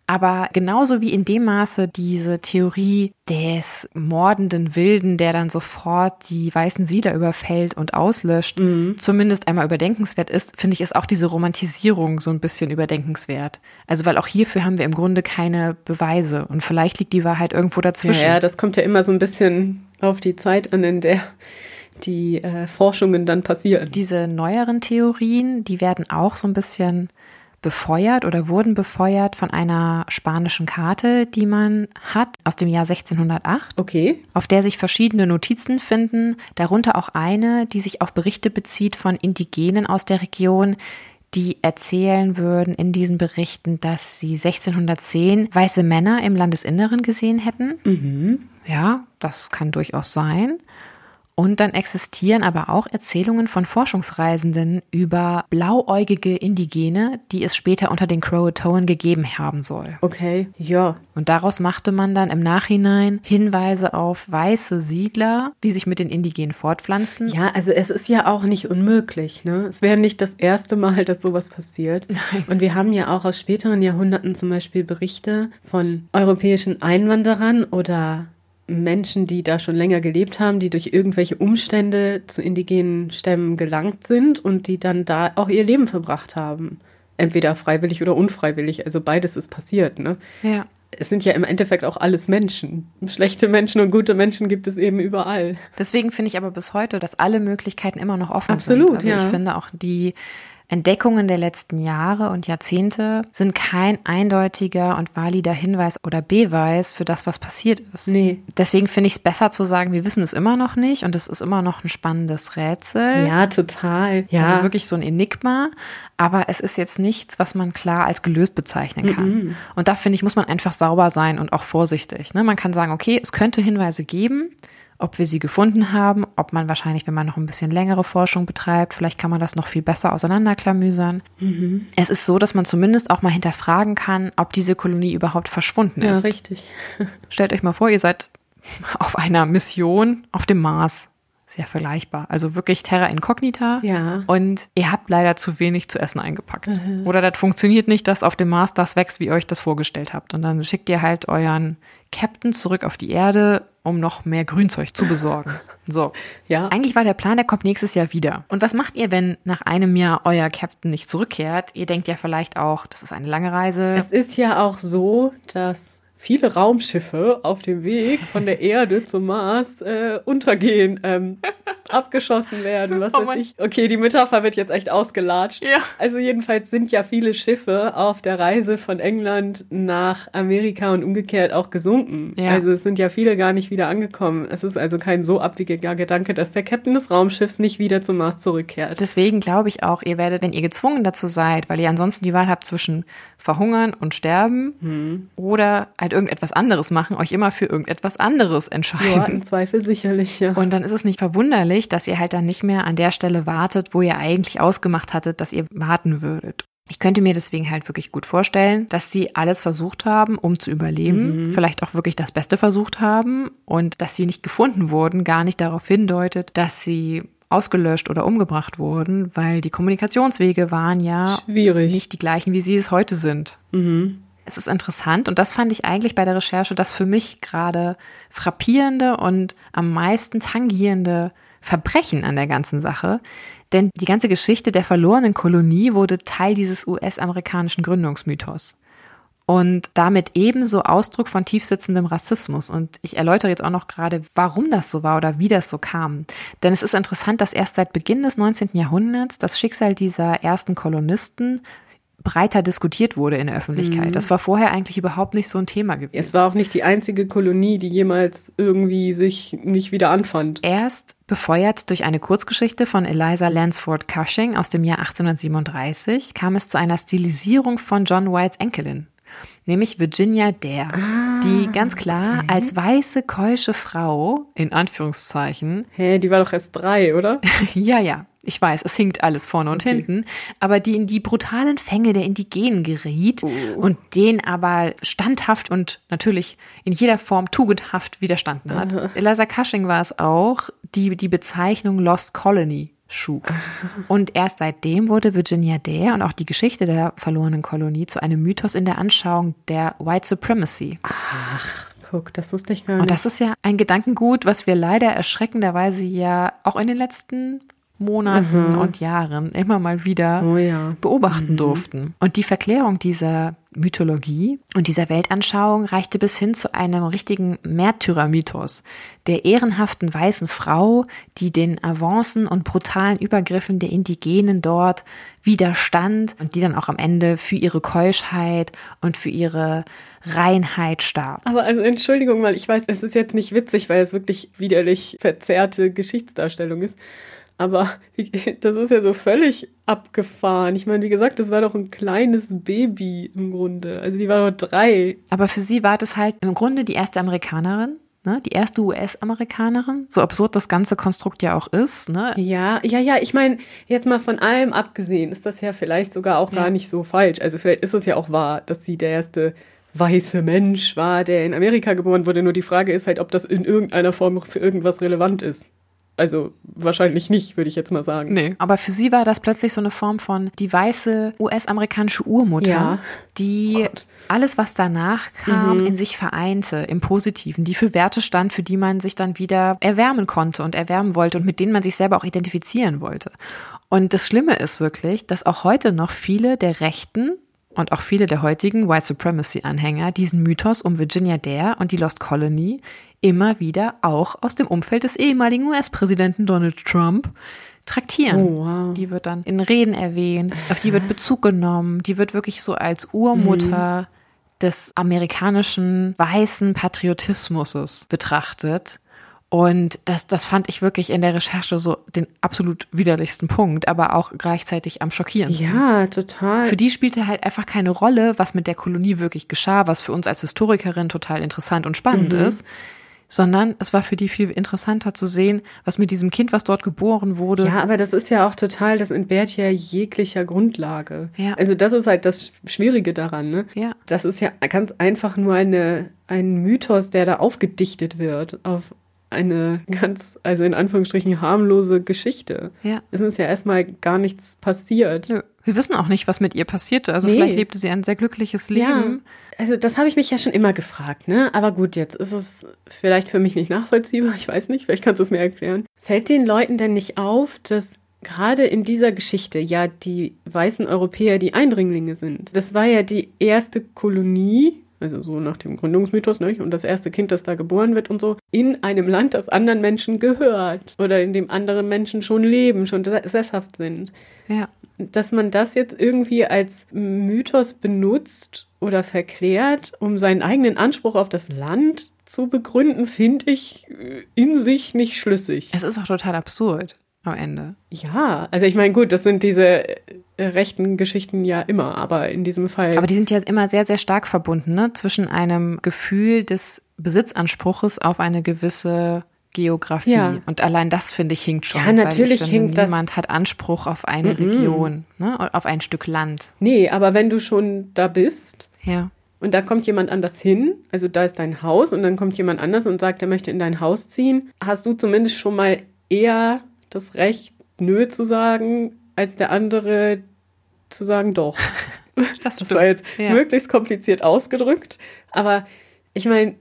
Aber genauso wie in dem Maße diese Theorie des mordenden Wilden, der dann sofort die weißen Siedler überfällt und auslöscht, mhm. zumindest einmal überdenkenswert ist, finde ich, ist auch diese Romantisierung so ein bisschen überdenkenswert. Also, weil auch hierfür haben wir im Grunde keine Beweise und vielleicht liegt die Wahrheit irgendwo dazwischen. Ja, ja das kommt ja immer so ein bisschen auf die Zeit an, in der die äh, Forschungen dann passieren. Diese neueren Theorien, die werden auch so ein bisschen befeuert oder wurden befeuert von einer spanischen Karte, die man hat aus dem Jahr 1608. Okay. Auf der sich verschiedene Notizen finden, darunter auch eine, die sich auf Berichte bezieht von Indigenen aus der Region, die erzählen würden in diesen Berichten, dass sie 1610 weiße Männer im Landesinneren gesehen hätten. Mhm. Ja, das kann durchaus sein. Und dann existieren aber auch Erzählungen von Forschungsreisenden über blauäugige Indigene, die es später unter den Croatoan gegeben haben soll. Okay, ja. Und daraus machte man dann im Nachhinein Hinweise auf weiße Siedler, die sich mit den Indigenen fortpflanzten. Ja, also es ist ja auch nicht unmöglich. Ne? Es wäre nicht das erste Mal, dass sowas passiert. [LAUGHS] Nein. Und wir haben ja auch aus späteren Jahrhunderten zum Beispiel Berichte von europäischen Einwanderern oder Menschen, die da schon länger gelebt haben, die durch irgendwelche Umstände zu indigenen Stämmen gelangt sind und die dann da auch ihr Leben verbracht haben. Entweder freiwillig oder unfreiwillig. Also beides ist passiert, ne? Ja. Es sind ja im Endeffekt auch alles Menschen. Schlechte Menschen und gute Menschen gibt es eben überall. Deswegen finde ich aber bis heute, dass alle Möglichkeiten immer noch offen Absolut, sind. Also ja. ich finde auch die Entdeckungen der letzten Jahre und Jahrzehnte sind kein eindeutiger und valider Hinweis oder Beweis für das, was passiert ist. Nee. Deswegen finde ich es besser zu sagen, wir wissen es immer noch nicht und es ist immer noch ein spannendes Rätsel. Ja, total. Ja. Also wirklich so ein Enigma, aber es ist jetzt nichts, was man klar als gelöst bezeichnen kann. -mm. Und da finde ich, muss man einfach sauber sein und auch vorsichtig. Ne? Man kann sagen, okay, es könnte Hinweise geben, ob wir sie gefunden haben, ob man wahrscheinlich, wenn man noch ein bisschen längere Forschung betreibt, vielleicht kann man das noch viel besser auseinanderklamüsern. Mhm. Es ist so, dass man zumindest auch mal hinterfragen kann, ob diese Kolonie überhaupt verschwunden ist. Ja, richtig. [LAUGHS] Stellt euch mal vor, ihr seid auf einer Mission auf dem Mars. Sehr vergleichbar. Also wirklich Terra Incognita. Ja. Und ihr habt leider zu wenig zu essen eingepackt. Mhm. Oder das funktioniert nicht, dass auf dem Mars das wächst, wie ihr euch das vorgestellt habt. Und dann schickt ihr halt euren Captain zurück auf die Erde, um noch mehr Grünzeug zu besorgen. [LAUGHS] So. Ja. Eigentlich war der Plan, der kommt nächstes Jahr wieder. Und was macht ihr, wenn nach einem Jahr euer Captain nicht zurückkehrt? Ihr denkt ja vielleicht auch, das ist eine lange Reise. Es ist ja auch so, dass viele Raumschiffe auf dem Weg von der [LAUGHS] Erde zum Mars äh, untergehen, ähm, abgeschossen werden, was oh weiß ich. Okay, die Metapher wird jetzt echt ausgelatscht. Ja. Also jedenfalls sind ja viele Schiffe auf der Reise von England nach Amerika und umgekehrt auch gesunken. Ja. Also es sind ja viele gar nicht wieder angekommen. Es ist also kein so abwegiger Gedanke, dass der Captain des Raumschiffs nicht wieder zum Mars zurückkehrt. Deswegen glaube ich auch, ihr werdet, wenn ihr gezwungen dazu seid, weil ihr ansonsten die Wahl habt zwischen verhungern und sterben hm. oder halt irgendetwas anderes machen, euch immer für irgendetwas anderes entscheiden. Ja, im Zweifel sicherlich, ja. Und dann ist es nicht verwunderlich, dass ihr halt dann nicht mehr an der Stelle wartet, wo ihr eigentlich ausgemacht hattet, dass ihr warten würdet. Ich könnte mir deswegen halt wirklich gut vorstellen, dass sie alles versucht haben, um zu überleben, mhm. vielleicht auch wirklich das Beste versucht haben und dass sie nicht gefunden wurden, gar nicht darauf hindeutet, dass sie ausgelöscht oder umgebracht wurden, weil die Kommunikationswege waren ja Schwierig. nicht die gleichen, wie sie es heute sind. Mhm. Es ist interessant und das fand ich eigentlich bei der Recherche das für mich gerade frappierende und am meisten tangierende Verbrechen an der ganzen Sache. Denn die ganze Geschichte der verlorenen Kolonie wurde Teil dieses US-amerikanischen Gründungsmythos und damit ebenso Ausdruck von tiefsitzendem Rassismus. Und ich erläutere jetzt auch noch gerade, warum das so war oder wie das so kam. Denn es ist interessant, dass erst seit Beginn des 19. Jahrhunderts das Schicksal dieser ersten Kolonisten breiter diskutiert wurde in der Öffentlichkeit. Mhm. Das war vorher eigentlich überhaupt nicht so ein Thema gewesen. Es war auch nicht die einzige Kolonie, die jemals irgendwie sich nicht wieder anfand. Erst befeuert durch eine Kurzgeschichte von Eliza Lansford Cushing aus dem Jahr 1837 kam es zu einer Stilisierung von John Whites Enkelin nämlich Virginia Dare, ah, die ganz klar okay. als weiße, keusche Frau, in Anführungszeichen. Hä, die war doch erst drei, oder? [LAUGHS] ja, ja. Ich weiß, es hinkt alles vorne und okay. hinten, aber die in die brutalen Fänge der Indigenen geriet oh. und den aber standhaft und natürlich in jeder Form tugendhaft widerstanden hat. Eliza Cushing war es auch, die die Bezeichnung Lost Colony schuf. [LAUGHS] Und erst seitdem wurde Virginia Dare und auch die Geschichte der verlorenen Kolonie zu einem Mythos in der Anschauung der White Supremacy. Ach, guck, das wusste ich gar nicht. Und das ist ja ein Gedankengut, was wir leider erschreckenderweise ja auch in den letzten Monaten mhm. und Jahren immer mal wieder oh ja. beobachten mhm. durften. Und die Verklärung dieser Mythologie und dieser Weltanschauung reichte bis hin zu einem richtigen Märtyrermythos der ehrenhaften weißen Frau, die den Avancen und brutalen Übergriffen der Indigenen dort widerstand und die dann auch am Ende für ihre Keuschheit und für ihre Reinheit starb. Aber also Entschuldigung mal, ich weiß, es ist jetzt nicht witzig, weil es wirklich widerlich verzerrte Geschichtsdarstellung ist. Aber [LAUGHS] das ist ja so völlig abgefahren. Ich meine, wie gesagt, das war doch ein kleines Baby im Grunde. Also die war doch drei. Aber für sie war das halt im Grunde die erste Amerikanerin. Ne, die erste US-Amerikanerin, so absurd das ganze Konstrukt ja auch ist. Ne? Ja, ja, ja. Ich meine, jetzt mal von allem abgesehen, ist das ja vielleicht sogar auch ja. gar nicht so falsch. Also vielleicht ist es ja auch wahr, dass sie der erste weiße Mensch war, der in Amerika geboren wurde. Nur die Frage ist halt, ob das in irgendeiner Form für irgendwas relevant ist. Also wahrscheinlich nicht, würde ich jetzt mal sagen. Nee. Aber für sie war das plötzlich so eine Form von die weiße US-amerikanische Urmutter, ja. die oh alles, was danach kam, mhm. in sich vereinte, im Positiven, die für Werte stand, für die man sich dann wieder erwärmen konnte und erwärmen wollte und mit denen man sich selber auch identifizieren wollte. Und das Schlimme ist wirklich, dass auch heute noch viele der Rechten und auch viele der heutigen White Supremacy-Anhänger diesen Mythos um Virginia Dare und die Lost Colony immer wieder auch aus dem Umfeld des ehemaligen US-Präsidenten Donald Trump traktieren. Oh, wow. Die wird dann in Reden erwähnt, auf die wird Bezug genommen, die wird wirklich so als Urmutter mhm. des amerikanischen weißen Patriotismus betrachtet. Und das, das fand ich wirklich in der Recherche so den absolut widerlichsten Punkt, aber auch gleichzeitig am schockierendsten. Ja, total. Für die spielte halt einfach keine Rolle, was mit der Kolonie wirklich geschah, was für uns als Historikerin total interessant und spannend mhm. ist sondern es war für die viel interessanter zu sehen, was mit diesem Kind, was dort geboren wurde. Ja, aber das ist ja auch total, das entbehrt ja jeglicher Grundlage. Ja. Also das ist halt das Schwierige daran, ne? Ja. Das ist ja ganz einfach nur eine, ein Mythos, der da aufgedichtet wird auf eine ganz, also in Anführungsstrichen harmlose Geschichte. Ja. Es ist ja erstmal gar nichts passiert. Nö. Wir wissen auch nicht, was mit ihr passierte. Also nee. vielleicht lebte sie ein sehr glückliches Leben. Ja. Also das habe ich mich ja schon immer gefragt, ne? Aber gut, jetzt ist es vielleicht für mich nicht nachvollziehbar. Ich weiß nicht, vielleicht kannst du es mir erklären. Fällt den Leuten denn nicht auf, dass gerade in dieser Geschichte ja die weißen Europäer die Eindringlinge sind? Das war ja die erste Kolonie also so nach dem Gründungsmythos, ne? und das erste Kind, das da geboren wird und so, in einem Land, das anderen Menschen gehört oder in dem andere Menschen schon leben, schon sesshaft sind. Ja. Dass man das jetzt irgendwie als Mythos benutzt oder verklärt, um seinen eigenen Anspruch auf das Land zu begründen, finde ich in sich nicht schlüssig. Es ist auch total absurd am Ende. Ja, also ich meine, gut, das sind diese äh, rechten Geschichten ja immer, aber in diesem Fall. Aber die sind ja immer sehr, sehr stark verbunden, ne? Zwischen einem Gefühl des Besitzanspruches auf eine gewisse Geografie. Ja. Und allein das, finde ich, hinkt schon. Ja, natürlich finde, hinkt niemand das. hat Anspruch auf eine -mm. Region, ne? auf ein Stück Land. Nee, aber wenn du schon da bist. Ja. Und da kommt jemand anders hin, also da ist dein Haus und dann kommt jemand anders und sagt, er möchte in dein Haus ziehen, hast du zumindest schon mal eher das Recht, nö zu sagen, als der andere zu sagen, doch. [LAUGHS] Das, das war jetzt ja. möglichst kompliziert ausgedrückt. Aber ich meine,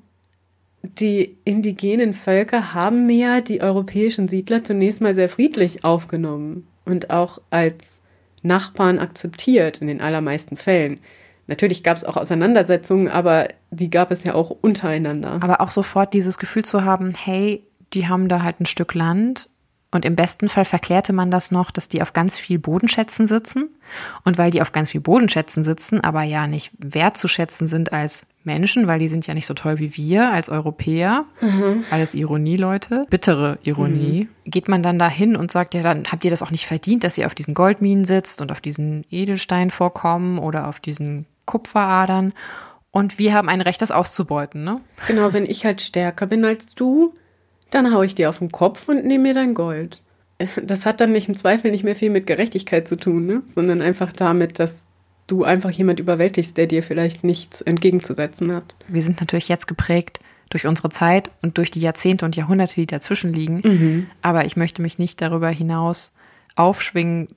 die indigenen Völker haben ja die europäischen Siedler zunächst mal sehr friedlich aufgenommen und auch als Nachbarn akzeptiert in den allermeisten Fällen. Natürlich gab es auch Auseinandersetzungen, aber die gab es ja auch untereinander. Aber auch sofort dieses Gefühl zu haben, hey, die haben da halt ein Stück Land und im besten Fall verklärte man das noch, dass die auf ganz viel Bodenschätzen sitzen. Und weil die auf ganz viel Bodenschätzen sitzen, aber ja nicht wertzuschätzen sind als Menschen, weil die sind ja nicht so toll wie wir als Europäer. Mhm. Alles Ironie, Leute. Bittere Ironie. Mhm. Geht man dann dahin und sagt, ja, dann habt ihr das auch nicht verdient, dass ihr auf diesen Goldminen sitzt und auf diesen Edelsteinvorkommen oder auf diesen Kupferadern. Und wir haben ein Recht, das auszubeuten, ne? Genau, wenn ich halt stärker bin als du, dann haue ich dir auf den Kopf und nehme mir dein Gold. [LAUGHS] Das hat dann nicht im Zweifel nicht mehr viel mit Gerechtigkeit zu tun, ne? sondern einfach damit, dass du einfach jemand überwältigst, der dir vielleicht nichts entgegenzusetzen hat. Wir sind natürlich jetzt geprägt durch unsere Zeit und durch die Jahrzehnte und Jahrhunderte, die dazwischen liegen. Mhm. Aber ich möchte mich nicht darüber hinaus Aufschwingen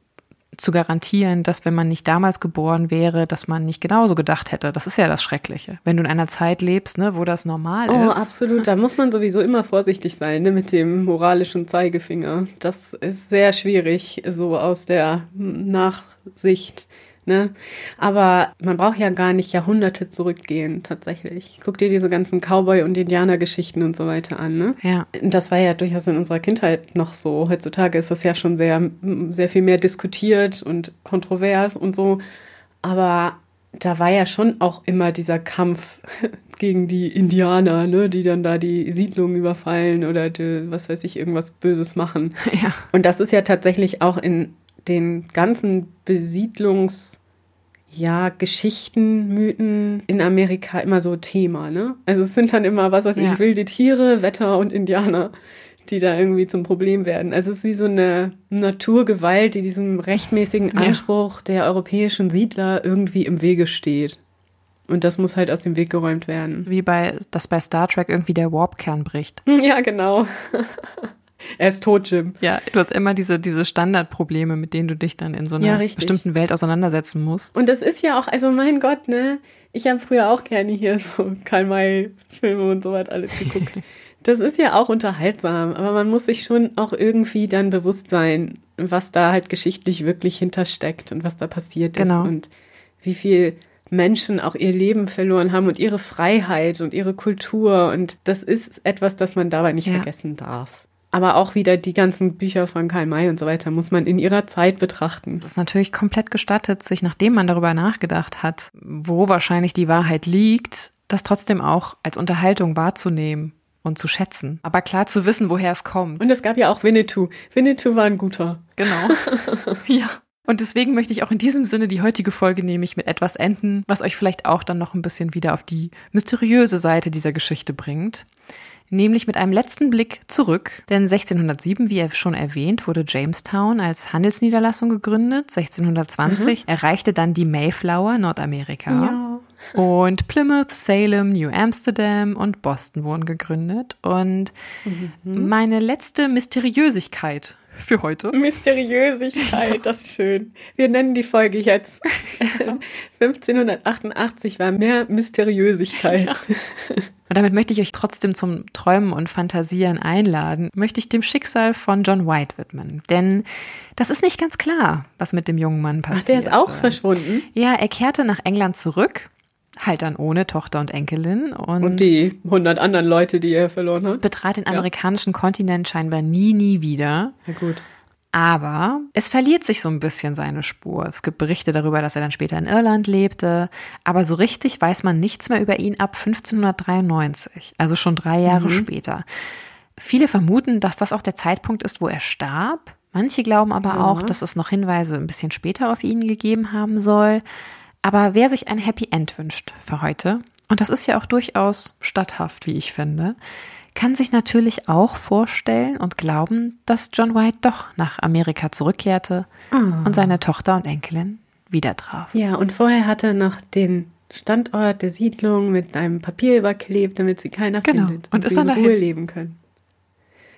zu garantieren, dass wenn man nicht damals geboren wäre, dass man nicht genauso gedacht hätte. Das ist ja das Schreckliche. Wenn du in einer Zeit lebst, ne, wo das normal oh, ist. Oh, absolut. Da muss man sowieso immer vorsichtig sein ne, mit dem moralischen Zeigefinger. Das ist sehr schwierig, so aus der Nachsicht Ne? Aber man braucht ja gar nicht Jahrhunderte zurückgehen, tatsächlich. Guck dir diese ganzen Cowboy- und Indianergeschichten und so weiter an. Ne? Ja. Das war ja durchaus in unserer Kindheit noch so. Heutzutage ist das ja schon sehr, sehr viel mehr diskutiert und kontrovers und so. Aber da war ja schon auch immer dieser Kampf [LAUGHS] gegen die Indianer, ne, die dann da die Siedlungen überfallen oder die, was weiß ich, irgendwas Böses machen. [LAUGHS] Ja. Und das ist ja tatsächlich auch in den ganzen Besiedlungs- ja, Geschichten, Mythen in Amerika immer so Thema, ne? Also es sind dann immer, was weiß ja. ich, wilde Tiere, Wetter und Indianer, die da irgendwie zum Problem werden. Also es ist wie so eine Naturgewalt, die diesem rechtmäßigen Anspruch ja. der europäischen Siedler irgendwie im Wege steht. Und das muss halt aus dem Weg geräumt werden. Wie bei, dass bei Star Trek irgendwie der Warp-Kern bricht. [LAUGHS] Ja, genau. [LAUGHS] [LAUGHS] Er ist tot, Jim. Ja, du hast immer diese, diese Standardprobleme, mit denen du dich dann in so einer ja, bestimmten Welt auseinandersetzen musst. Und das ist ja auch, also mein Gott, ne? Ich habe früher auch gerne hier so Karl-May-Filme und so was alles geguckt. [LAUGHS] das ist ja auch unterhaltsam, aber man muss sich schon auch irgendwie dann bewusst sein, was da halt geschichtlich wirklich hintersteckt und was da passiert genau. ist und wie viel Menschen auch ihr Leben verloren haben und ihre Freiheit und ihre Kultur. Und das ist etwas, das man dabei nicht ja. vergessen darf aber auch wieder die ganzen Bücher von Karl May und so weiter muss man in ihrer Zeit betrachten. Es ist natürlich komplett gestattet, sich nachdem man darüber nachgedacht hat, wo wahrscheinlich die Wahrheit liegt, das trotzdem auch als Unterhaltung wahrzunehmen und zu schätzen. Aber klar zu wissen, woher es kommt. Und es gab ja auch Winnetou. Winnetou war ein guter. Genau. [LAUGHS] ja. Und deswegen möchte ich auch in diesem Sinne die heutige Folge nämlich mit etwas enden, was euch vielleicht auch dann noch ein bisschen wieder auf die mysteriöse Seite dieser Geschichte bringt nämlich mit einem letzten Blick zurück. Denn 1607, wie er schon erwähnt, wurde Jamestown als Handelsniederlassung gegründet. 1620 mhm. erreichte dann die Mayflower Nordamerika. Ja. Und Plymouth, Salem, New Amsterdam und Boston wurden gegründet. Und mhm. meine letzte Mysteriösigkeit für heute. Mysteriösigkeit, das ist schön. Wir nennen die Folge jetzt. [LAUGHS] 1588 war mehr Mysteriösigkeit. Ja. Und damit möchte ich euch trotzdem zum Träumen und Fantasieren einladen, möchte ich dem Schicksal von John White widmen. Denn das ist nicht ganz klar, was mit dem jungen Mann passiert. Ach, der ist auch verschwunden? Ja, er kehrte nach England zurück halt dann ohne Tochter und Enkelin. Und, und die hundert anderen Leute, die er verloren hat. Betrat den amerikanischen ja. Kontinent scheinbar nie, nie wieder. Ja, gut. Aber es verliert sich so ein bisschen seine Spur. Es gibt Berichte darüber, dass er dann später in Irland lebte. Aber so richtig weiß man nichts mehr über ihn ab 1593, also schon drei Jahre mhm. später. Viele vermuten, dass das auch der Zeitpunkt ist, wo er starb. Manche glauben aber ja. auch, dass es noch Hinweise ein bisschen später auf ihn gegeben haben soll. Aber wer sich ein Happy End wünscht für heute, und das ist ja auch durchaus statthaft, wie ich finde, kann sich natürlich auch vorstellen und glauben, dass John White doch nach Amerika zurückkehrte oh. und seine Tochter und Enkelin wieder traf. Ja, und vorher hat er noch den Standort der Siedlung mit einem Papier überklebt, damit sie keiner genau. findet und, und ist dann in Ruhe leben können.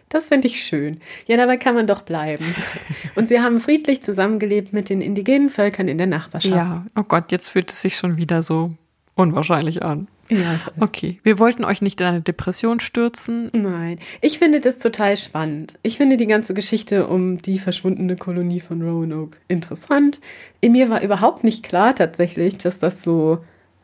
Das finde ich schön. Ja, dabei kann man doch bleiben. [LAUGHS] Und sie haben friedlich zusammengelebt mit den indigenen Völkern in der Nachbarschaft. Ja, oh Gott, jetzt fühlt es sich schon wieder so unwahrscheinlich an. Ja. Okay, wir wollten euch nicht in eine Depression stürzen. Nein, ich finde das total spannend. Ich finde die ganze Geschichte um die verschwundene Kolonie von Roanoke interessant. In mir war überhaupt nicht klar tatsächlich, dass das so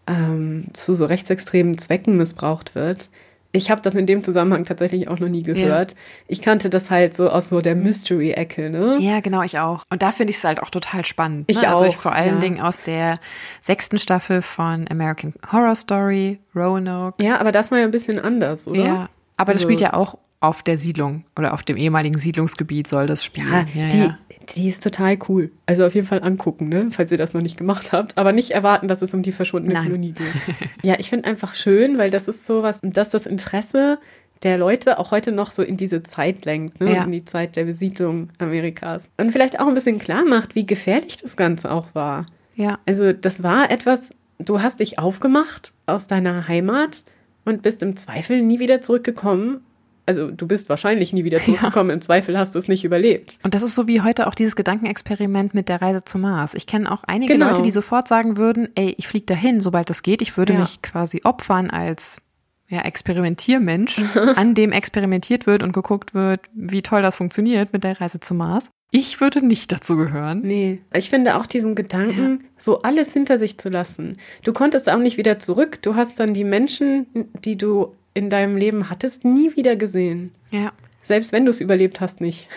ähm, zu so rechtsextremen Zwecken missbraucht wird ich habe das in dem Zusammenhang tatsächlich auch noch nie gehört. Ja. Ich kannte das halt so aus so der Mystery-Ecke, ne? Ja, genau, ich auch. Und da finde ich es halt auch total spannend. Ich ne? also auch. Also ich vor allen ja. Dingen aus der sechsten Staffel von American Horror Story, Roanoke. Ja, aber das war ja ein bisschen anders, oder? Ja, aber also, das spielt ja auch auf der Siedlung oder auf dem ehemaligen Siedlungsgebiet soll das spielen. Ja, ja, die, ja. Die ist total cool. Also auf jeden Fall angucken, ne? falls ihr das noch nicht gemacht habt. Aber nicht erwarten, dass es um die verschwundene Nein. Kolonie geht. [LAUGHS] ja, ich finde einfach schön, weil das ist sowas, dass das Interesse der Leute auch heute noch so in diese Zeit lenkt, ne? Ja. in die Zeit der Besiedlung Amerikas. Und vielleicht auch ein bisschen klar macht, wie gefährlich das Ganze auch war. Ja. Also das war etwas, du hast dich aufgemacht aus deiner Heimat und bist im Zweifel nie wieder zurückgekommen also du bist wahrscheinlich nie wieder zurückgekommen, [LAUGHS] ja. im Zweifel hast du es nicht überlebt. Und das ist so wie heute auch dieses Gedankenexperiment mit der Reise zum Mars. Ich kenne auch einige genau. Leute, die sofort sagen würden, ey, ich fliege dahin, sobald das geht. Ich würde ja. mich quasi opfern als ja, Experimentiermensch, [LAUGHS] an dem experimentiert wird und geguckt wird, wie toll das funktioniert mit der Reise zum Mars. Ich würde nicht dazu gehören. Nee, ich finde auch diesen Gedanken, ja. so alles hinter sich zu lassen. Du konntest auch nicht wieder zurück. Du hast dann die Menschen, die du in deinem Leben hattest, nie wieder gesehen. Ja. Selbst wenn du es überlebt hast, nicht.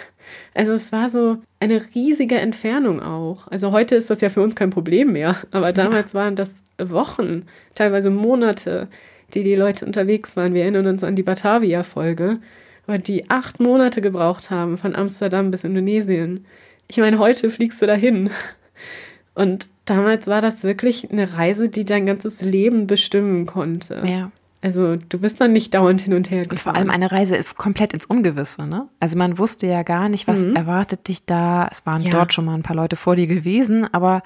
Also es war so eine riesige Entfernung auch. Also heute ist das ja für uns kein Problem mehr, aber damals ja. waren das Wochen, teilweise Monate, die die Leute unterwegs waren. Wir erinnern uns an die Batavia-Folge, weil die acht Monate gebraucht haben von Amsterdam bis Indonesien. Ich meine, heute fliegst du dahin. Und damals war das wirklich eine Reise, die dein ganzes Leben bestimmen konnte. Ja. Also du bist dann nicht dauernd hin und her gefahren. Und vor allem eine Reise komplett ins Ungewisse, ne? Also man wusste ja gar nicht, was mhm. erwartet dich da. Es waren ja. dort schon mal ein paar Leute vor dir gewesen, aber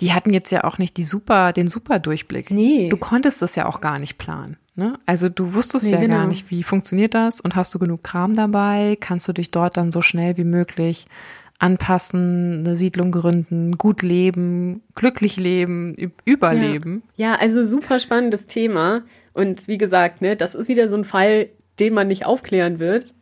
die hatten jetzt ja auch nicht die super, den super Durchblick. Nee. Du konntest das ja auch gar nicht planen. Ne? Also du wusstest nee, ja genau. gar nicht, wie funktioniert das und hast du genug Kram dabei? Kannst du dich dort dann so schnell wie möglich anpassen, eine Siedlung gründen, gut leben, glücklich leben, überleben? Ja, ja also super spannendes Thema. Und wie gesagt, ne, das ist wieder so ein Fall, den man nicht aufklären wird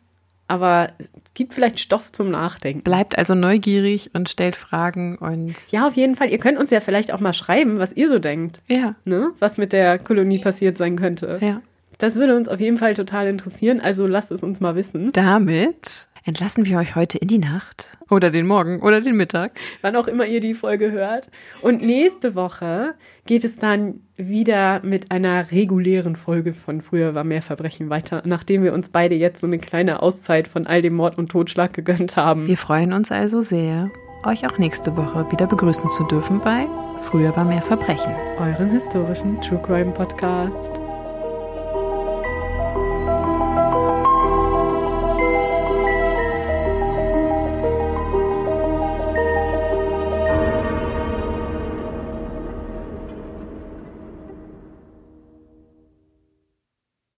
aber es gibt vielleicht Stoff zum Nachdenken. Bleibt also neugierig und stellt Fragen und. Ja, auf jeden Fall. Ihr könnt uns ja vielleicht auch mal schreiben, was ihr so denkt. Ja. Ne? Was mit der Kolonie passiert sein könnte. Ja. Das würde uns auf jeden Fall total interessieren, also lasst es uns mal wissen. Damit entlassen wir euch heute in die Nacht oder den Morgen oder den Mittag. Wann auch immer ihr die Folge hört. Und nächste Woche geht es dann wieder mit einer regulären Folge von Früher war mehr Verbrechen weiter, nachdem wir uns beide jetzt so eine kleine Auszeit von all dem Mord und Totschlag gegönnt haben. Wir freuen uns also sehr, euch auch nächste Woche wieder begrüßen zu dürfen bei Früher war mehr Verbrechen. Euren historischen True Crime Podcast.